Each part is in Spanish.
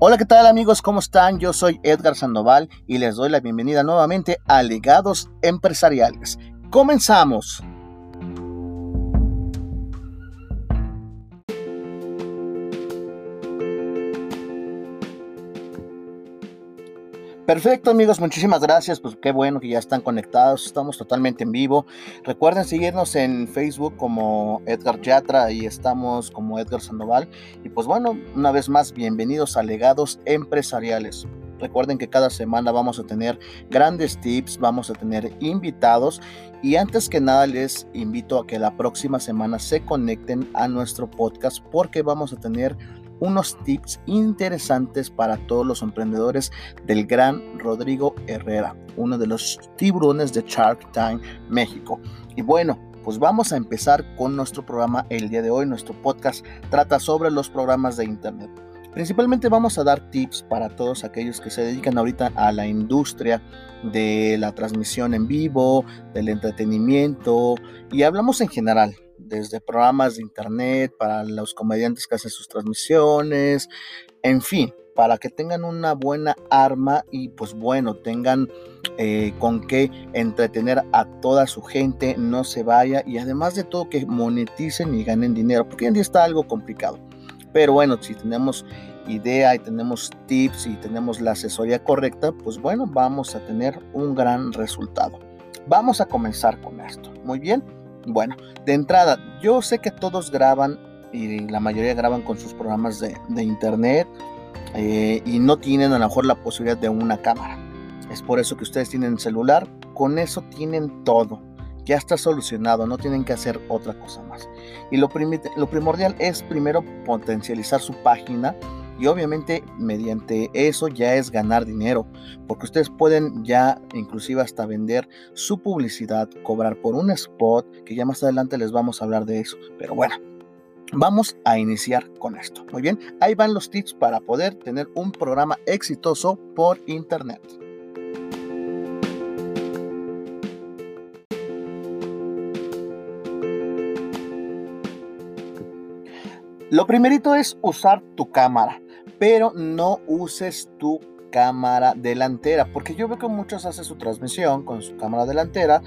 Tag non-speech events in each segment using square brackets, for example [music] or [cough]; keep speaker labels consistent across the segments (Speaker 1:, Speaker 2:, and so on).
Speaker 1: Hola, ¿qué tal amigos? ¿Cómo están? Yo soy Edgar Sandoval y les doy la bienvenida nuevamente a Legados Empresariales. Comenzamos. Perfecto amigos, muchísimas gracias, pues qué bueno que ya están conectados, estamos totalmente en vivo. Recuerden seguirnos en Facebook como Edgar Yatra, y estamos como Edgar Sandoval. Y pues bueno, una vez más, bienvenidos a Legados Empresariales. Recuerden que cada semana vamos a tener grandes tips, vamos a tener invitados y antes que nada les invito a que la próxima semana se conecten a nuestro podcast porque vamos a tener unos tips interesantes para todos los emprendedores del gran Rodrigo Herrera, uno de los tiburones de Shark Tank México. Y bueno, pues vamos a empezar con nuestro programa el día de hoy. Nuestro podcast trata sobre los programas de Internet. Principalmente vamos a dar tips para todos aquellos que se dedican ahorita a la industria de la transmisión en vivo, del entretenimiento y hablamos en general desde programas de internet para los comediantes que hacen sus transmisiones, en fin, para que tengan una buena arma y pues bueno, tengan eh, con qué entretener a toda su gente, no se vaya y además de todo que moneticen y ganen dinero, porque en día está algo complicado. Pero bueno, si tenemos idea y tenemos tips y tenemos la asesoría correcta, pues bueno, vamos a tener un gran resultado. Vamos a comenzar con esto. Muy bien. Bueno, de entrada, yo sé que todos graban y la mayoría graban con sus programas de, internet eh, y no tienen a lo mejor la posibilidad de una cámara. Es por eso que ustedes tienen celular, con eso tienen todo. Ya está solucionado, no tienen que hacer otra cosa más. Y lo, lo primordial es primero potencializar su página y obviamente mediante eso ya es ganar dinero, porque ustedes pueden ya inclusive hasta vender su publicidad, cobrar por un spot, que ya más adelante les vamos a hablar de eso. Pero bueno, Vamos a iniciar con esto. Muy bien, ahí van los tips para poder tener un programa exitoso por internet. Lo primerito es usar tu cámara pero no uses tu cámara delantera, porque yo veo que muchos hacen su transmisión con su cámara delantera,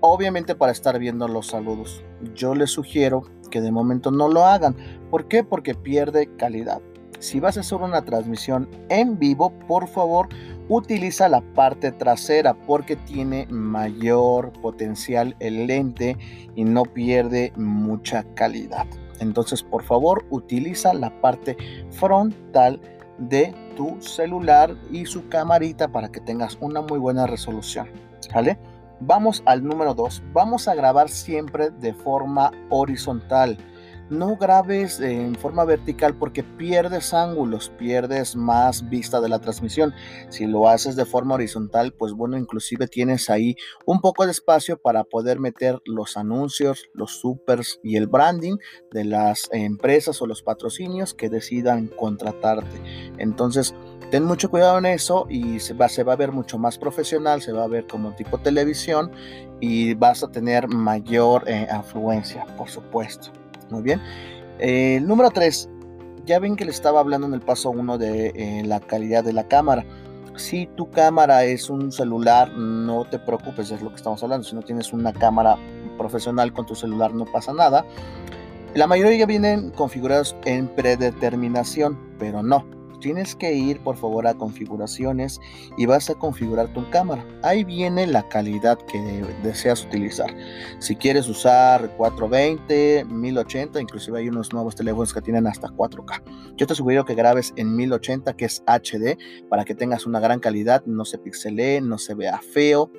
Speaker 1: obviamente para estar viendo los saludos. Yo les sugiero que de momento no lo hagan. ¿Por qué? Porque pierde calidad. Si vas a hacer una transmisión en vivo, por favor, utiliza la parte trasera porque tiene mayor potencial el lente y no pierde mucha calidad. Entonces, por favor, utiliza la parte frontal de tu celular y su camarita para que tengas una muy buena resolución. ¿Vale? Vamos al número 2. Vamos a grabar siempre de forma horizontal no grabes en forma vertical porque pierdes ángulos, pierdes más vista de la transmisión. Si lo haces de forma horizontal, pues bueno, inclusive tienes ahí un poco de espacio para poder meter los anuncios, los supers y el branding de las empresas o los patrocinios que decidan contratarte. Entonces, ten mucho cuidado en eso y se va, a ver mucho más profesional, se va a ver como tipo televisión y vas a tener mayor eh, afluencia, por supuesto. Muy bien. el número 3. Ya ven que le estaba hablando en el paso 1 de eh, la calidad de la cámara. Si tu cámara es un celular, no te preocupes, es lo que estamos hablando. Si no tienes una cámara profesional con tu celular, no pasa nada. La mayoría vienen configurados en predeterminación, pero no tienes que ir por favor a configuraciones y vas a configurar tu cámara. Ahí viene la calidad que deseas utilizar. Si quieres usar 420, 1080, inclusive hay unos nuevos teléfonos que tienen hasta 4K. Yo te sugiero que grabes en 1080 que es HD para que tengas una gran calidad, no se pixelee, no se vea feo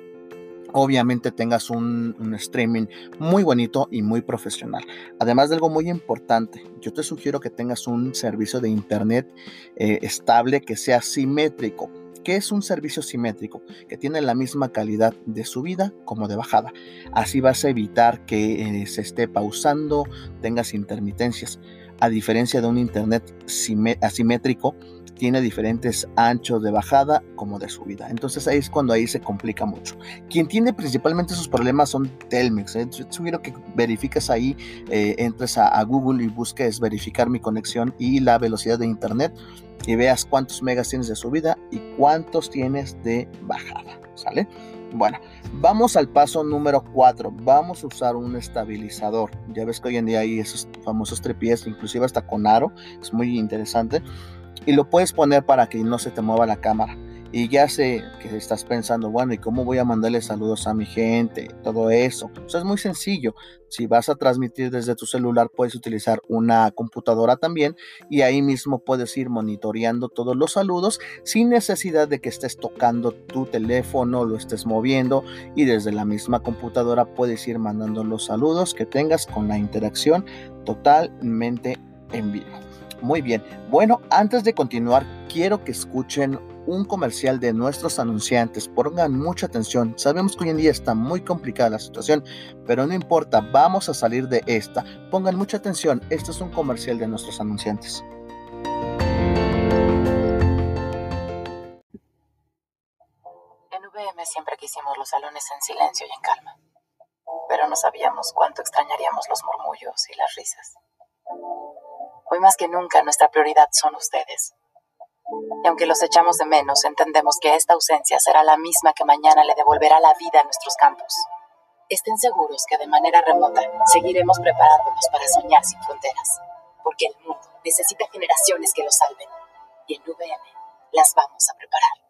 Speaker 1: obviamente tengas un, streaming muy bonito y muy profesional. Además de algo muy importante, yo te sugiero que tengas un servicio de internet eh, estable que sea simétrico. ¿Qué es un servicio simétrico? Que tiene la misma calidad de subida como de bajada. Así vas a evitar que eh, se esté pausando, tengas intermitencias. A diferencia de un internet asimétrico, tiene diferentes anchos de bajada como de subida. Entonces ahí es cuando ahí se complica mucho. Quien tiene principalmente esos problemas son Telmex. ¿eh? Yo sugiero que verifiques ahí, eh, entres a, a, Google y busques verificar mi conexión y la velocidad de internet y veas cuántos megas tienes de subida y cuántos tienes de bajada. ¿Sale? Bueno, vamos al paso número 4. Vamos a usar un estabilizador. Ya ves que hoy en día hay esos famosos trepiés, inclusive hasta con aro. Es muy interesante y lo puedes poner para que no se te mueva la cámara. Y ya sé que estás pensando, bueno, ¿y cómo voy a mandarle saludos a mi gente? Todo eso. Eso es muy sencillo. Si vas a transmitir desde tu celular, puedes utilizar una computadora también y ahí mismo puedes ir monitoreando todos los saludos sin necesidad de que estés tocando tu teléfono, lo estés moviendo y desde la misma computadora puedes ir mandando los saludos que tengas con la interacción totalmente en vivo. Muy bien. Bueno, antes de continuar, quiero que escuchen un comercial de nuestros anunciantes. Pongan mucha atención. Sabemos que hoy en día está muy complicada la situación, pero no importa, vamos a salir de esta. Pongan mucha atención. Este es un comercial de nuestros anunciantes.
Speaker 2: En VM siempre quisimos los salones en silencio y en calma, pero no sabíamos cuánto extrañaríamos los murmullos y las risas. Hoy más que nunca nuestra prioridad son ustedes. Y aunque los echamos de menos, entendemos que esta ausencia será la misma que mañana le devolverá la vida a nuestros campos. Estén seguros que de manera remota seguiremos preparándonos para soñar sin fronteras, porque el mundo necesita generaciones que lo salven, y en VM las vamos a preparar.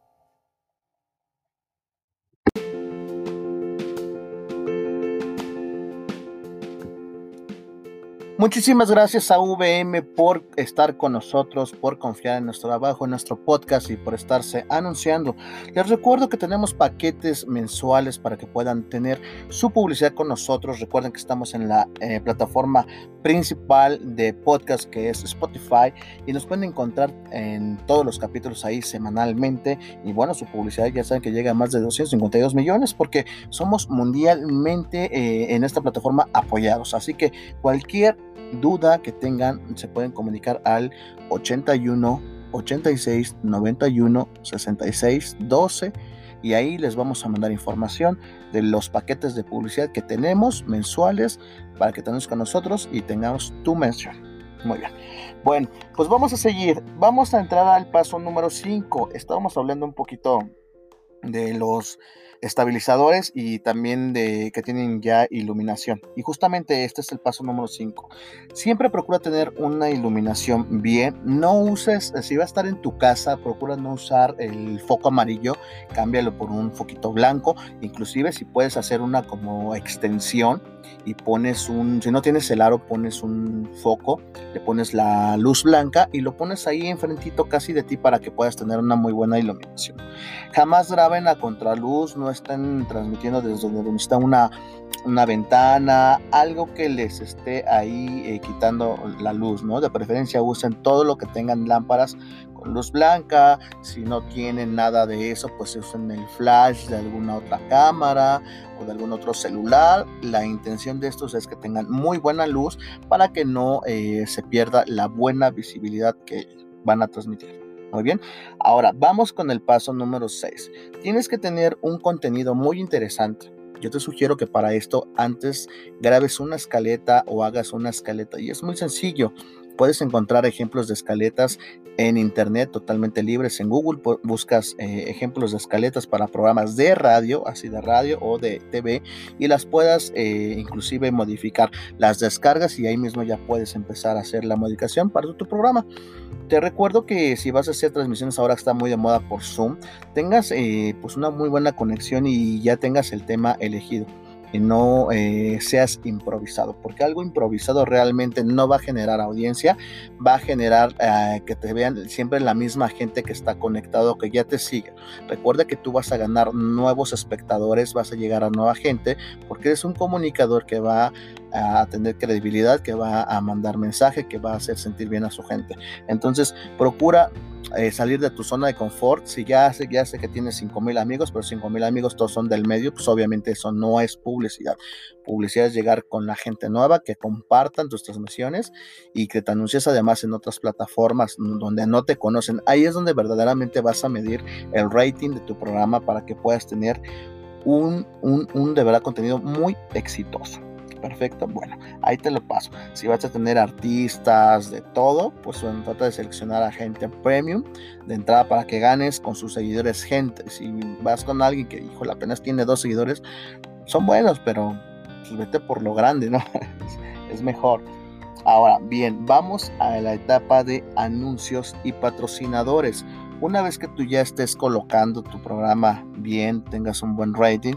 Speaker 1: Muchísimas gracias a VM por estar con nosotros, por confiar en nuestro trabajo, en nuestro podcast y por estarse anunciando. Les recuerdo que tenemos paquetes mensuales para que puedan tener su publicidad con nosotros. Recuerden que estamos en la eh, plataforma principal de podcast que es Spotify y nos pueden encontrar en todos los capítulos ahí semanalmente. Y bueno, su publicidad ya saben que llega a más de 252 millones porque somos mundialmente eh, en esta plataforma apoyados. Así que cualquier duda que tengan, se pueden comunicar al 81 86 91 66 12 y ahí les vamos a mandar información de los paquetes de publicidad que tenemos mensuales para que tengas con nosotros y tengamos tu mención. Muy bien. Bueno, pues vamos a seguir. Vamos a entrar al paso número 5. Estábamos hablando un poquito de los estabilizadores y también de que tienen ya iluminación. Y justamente este es el paso número 5. Siempre procura tener una iluminación bien. No uses, si va a estar en tu casa, procura no usar el foco amarillo, cámbialo por un foquito blanco. Inclusive si puedes hacer una como extensión y pones un, si no tienes el aro, pones un foco, le pones la luz blanca y lo pones ahí enfrentito casi de ti para que puedas tener una muy buena iluminación. Jamás graben a contraluz, no estén transmitiendo desde donde está una, una ventana, algo que les esté ahí eh, quitando la luz, ¿no? De preferencia usen todo lo que tengan lámparas con luz blanca, si no tienen nada de eso, pues usen el flash de alguna otra cámara o de algún otro celular. La intención de estos es que tengan muy buena luz para que no eh, se pierda la buena visibilidad que van a transmitir. Muy bien, ahora vamos con el paso número 6. Tienes que tener un contenido muy interesante. Yo te sugiero que para esto antes grabes una escaleta o hagas una escaleta y es muy sencillo. Puedes encontrar ejemplos de escaletas en internet totalmente libres. En Google buscas eh, ejemplos de escaletas para programas de radio, así de radio o de TV, y las puedas eh, inclusive modificar. Las descargas y ahí mismo ya puedes empezar a hacer la modificación para tu programa. Te recuerdo que si vas a hacer transmisiones ahora está muy de moda por Zoom, tengas eh, pues una muy buena conexión y ya tengas el tema elegido no eh, seas improvisado, porque algo improvisado realmente no va a generar audiencia, va a generar eh, que te vean siempre la misma gente que está conectado, que ya te sigue. Recuerda que tú vas a ganar nuevos espectadores, vas a llegar a nueva gente, porque eres un comunicador que va a tener credibilidad, que va a mandar mensaje, que va a hacer sentir bien a su gente. Entonces, procura eh, salir de tu zona de confort. Si ya sé, ya sé que tienes 5 mil amigos, pero 5 mil amigos todos son del medio, pues obviamente eso no es publicidad. Publicidad es llegar con la gente nueva, que compartan tus transmisiones y que te anuncies además en otras plataformas donde no te conocen. Ahí es donde verdaderamente vas a medir el rating de tu programa para que puedas tener un, un, un de verdad contenido muy exitoso. Perfecto, bueno, ahí te lo paso. Si vas a tener artistas de todo, pues bueno, trata de seleccionar a gente premium de entrada para que ganes con sus seguidores gente. Si vas con alguien que, híjole, apenas tiene dos seguidores, son buenos, pero pues, vete por lo grande, ¿no? [laughs] es mejor. Ahora, bien, vamos a la etapa de anuncios y patrocinadores. Una vez que tú ya estés colocando tu programa bien, tengas un buen rating,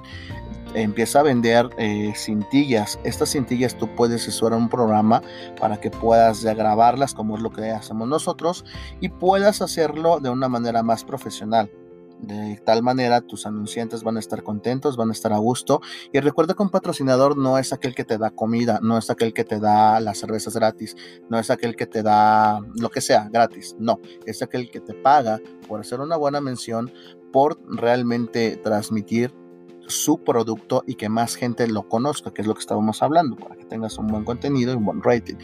Speaker 1: empieza a vender eh, cintillas. Estas cintillas tú puedes usar un programa para que puedas grabarlas como es lo que hacemos nosotros y puedas hacerlo de una manera más profesional. De tal manera tus anunciantes van a estar contentos, van a estar a gusto. Y recuerda que un patrocinador no es aquel que te da comida, no es aquel que te da las cervezas gratis, no es aquel que te da lo que sea gratis, no, es aquel que te paga por hacer una buena mención, por realmente transmitir su producto y que más gente lo conozca, que es lo que estábamos hablando, para que tengas un buen contenido y un buen rating.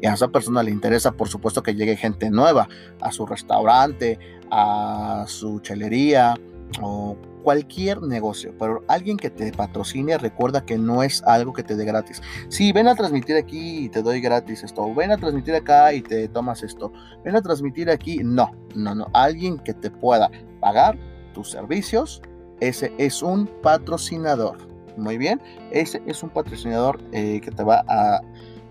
Speaker 1: Y a esa persona le interesa, por supuesto, que llegue gente nueva a su restaurante, a su chelería o cualquier negocio, pero alguien que te patrocine, recuerda que no es algo que te dé gratis. Si ven a transmitir aquí y te doy gratis esto, ven a transmitir acá y te tomas esto, ven a transmitir aquí, no, no, no, alguien que te pueda pagar tus servicios ese es un patrocinador. Muy bien, ese es un patrocinador eh, que te va a,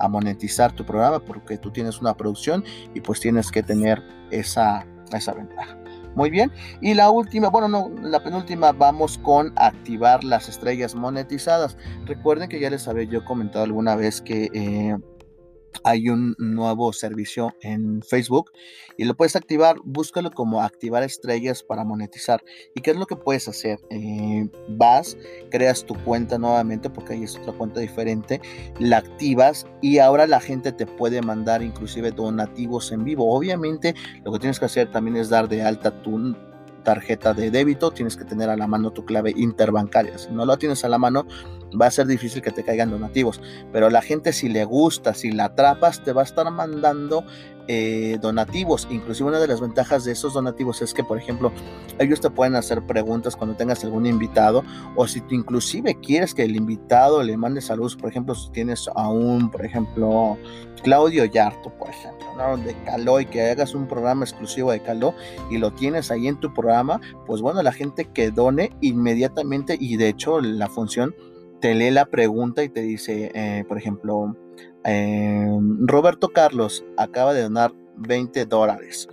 Speaker 1: monetizar tu programa porque tú tienes una producción y pues tienes que tener esa, esa ventaja. Muy bien. Y la última, bueno, no, la penúltima, vamos con activar las estrellas monetizadas. Recuerden que ya les había yo comentado alguna vez que eh, hay un nuevo servicio en Facebook y lo puedes activar. Búscalo como activar estrellas para monetizar. ¿Y qué es lo que puedes hacer? Eh, vas, creas tu cuenta nuevamente porque ahí es otra cuenta diferente, la activas y ahora la gente te puede mandar inclusive donativos en vivo. Obviamente lo que tienes que hacer también es dar de alta tu tarjeta de débito, tienes que tener a la mano tu clave interbancaria. Si no lo tienes a la mano, va a ser difícil que te caigan donativos. Pero la gente si le gusta, si la atrapas, te va a estar mandando eh, donativos. Inclusive una de las ventajas de esos donativos es que, por ejemplo, ellos te pueden hacer preguntas cuando tengas algún invitado o si tú inclusive quieres que el invitado le mande saludos, por ejemplo, si tienes a un, por ejemplo, Claudio Yarto, por ejemplo, de Caló y que hagas un programa exclusivo de Caló y lo tienes ahí en tu programa, pues bueno, la gente que done inmediatamente y de hecho la función te lee la pregunta y te dice, eh, por ejemplo, em, Roberto Carlos acaba de donar 20 dólares.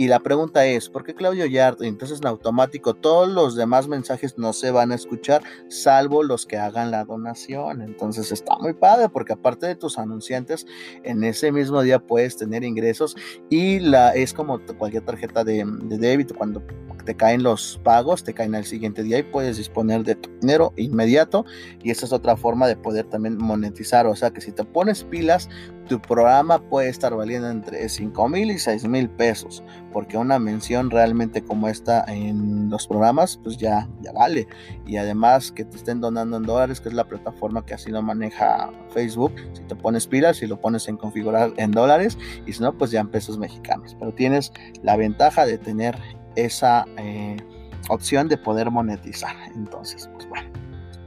Speaker 1: Y la pregunta es, ¿por qué Claudio Yard? Entonces en automático todos los demás mensajes no se van a escuchar, salvo los que hagan la donación. Entonces está muy padre porque aparte de tus anunciantes, en ese mismo día puedes tener ingresos y la, es como cualquier tarjeta de, de débito, cuando te caen los pagos, te caen al siguiente día y puedes disponer de dinero inmediato y esa es otra forma de poder también monetizar, o sea que si te pones pilas, tu programa puede estar valiendo entre 5 mil y 6 mil pesos, porque una mención realmente como esta en los programas, pues ya, ya vale. Y además que te estén donando en dólares, que es la plataforma que así lo maneja Facebook, si te pones pilas y lo pones en configurar en dólares, y si no, pues ya en pesos mexicanos. Pero tienes la ventaja de tener esa eh, opción de poder monetizar. Entonces, pues bueno.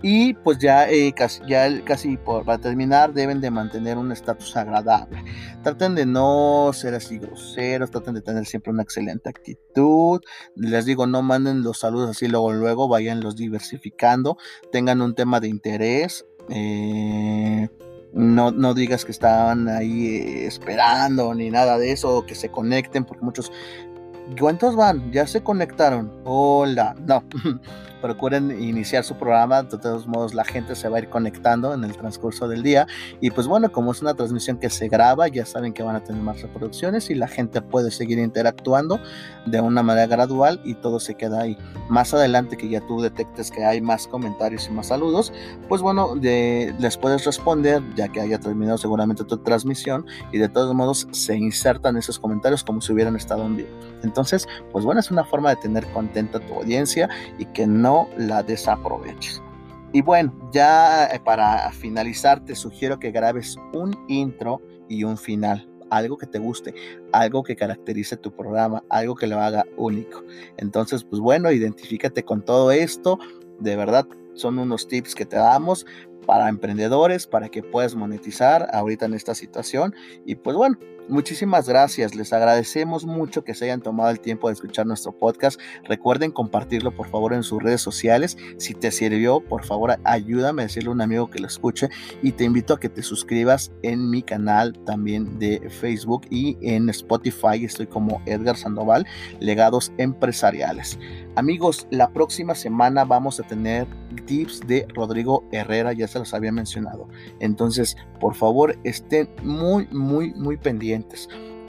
Speaker 1: Y pues ya, eh, casi, ya casi para terminar deben de mantener un estatus agradable. Traten de no ser así groseros, traten de tener siempre una excelente actitud. Les digo, no manden los saludos así luego, luego, vayan los diversificando, tengan un tema de interés. Eh, no, no, digas que estaban ahí esperando ni nada de eso, que se conecten, porque muchos ¿Cuántos van? Ya se conectaron. Hola. No. [laughs] procuren iniciar su programa, de todos modos la gente se va a ir conectando en el transcurso del día y pues bueno, como es una transmisión que se graba, ya saben que van a tener más reproducciones y la gente puede seguir interactuando de una manera gradual y todo se queda ahí. Más adelante que ya tú detectes que hay más comentarios y más saludos, pues bueno, les puedes responder ya que haya terminado seguramente tu transmisión y de todos modos se insertan esos comentarios como si hubieran estado en vivo. Entonces, pues bueno, es una forma de tener contenta tu audiencia y que no la desaproveches. Y bueno, ya eh, para finalizar te sugiero que grabes un intro y un final algo que te guste, algo que caracterice tu programa, algo que lo haga único. Entonces, pues bueno, identifícate con todo esto. De verdad, son unos tips que te damos para emprendedores, para que puedas monetizar ahorita en esta situación. Y pues bueno, Muchísimas gracias, les agradecemos mucho que se hayan tomado el tiempo de escuchar nuestro podcast. Recuerden compartirlo por favor en sus redes sociales. Si te sirvió, por favor ayúdame a decirle a un amigo que lo escuche y te invito a que te suscribas en mi canal también de Facebook y en Spotify. Estoy como Edgar Sandoval, Legados Empresariales. Amigos, la próxima semana vamos a tener tips de Rodrigo Herrera, ya se los había mencionado. Entonces, por favor, estén muy, muy, muy pendientes.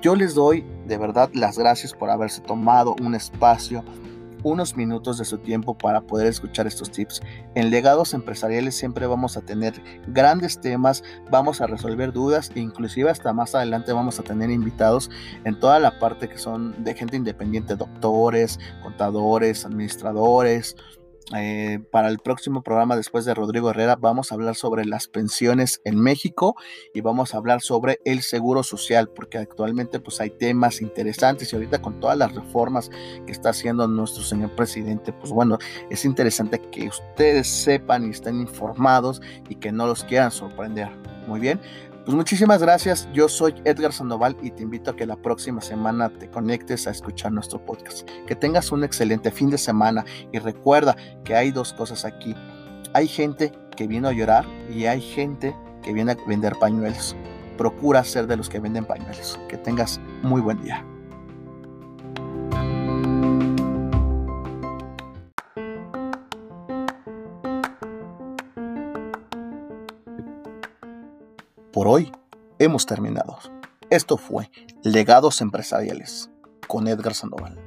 Speaker 1: Yo les doy de verdad las gracias por haberse tomado un espacio unos minutos de su tiempo para poder escuchar estos tips. En legados empresariales siempre vamos a tener grandes temas, vamos a resolver dudas e inclusive hasta más adelante vamos a tener invitados en toda la parte que son de gente independiente, doctores, contadores, administradores, eh, para el próximo programa después de Rodrigo Herrera vamos a hablar sobre las pensiones en México y vamos a hablar sobre el seguro social porque actualmente pues hay temas interesantes y ahorita con todas las reformas que está haciendo nuestro señor presidente pues bueno es interesante que ustedes sepan y estén informados y que no los quieran sorprender. Muy bien pues muchísimas gracias, yo soy Edgar Sandoval y te invito a que la próxima semana te conectes a escuchar nuestro podcast. Que tengas un excelente fin de semana y recuerda que hay dos cosas aquí. Hay gente que vino a llorar y hay gente que viene a vender pañuelos. Procura ser de los que venden pañuelos. Que tengas muy buen día. Hoy hemos terminado. Esto fue Legados Empresariales con Edgar Sandoval.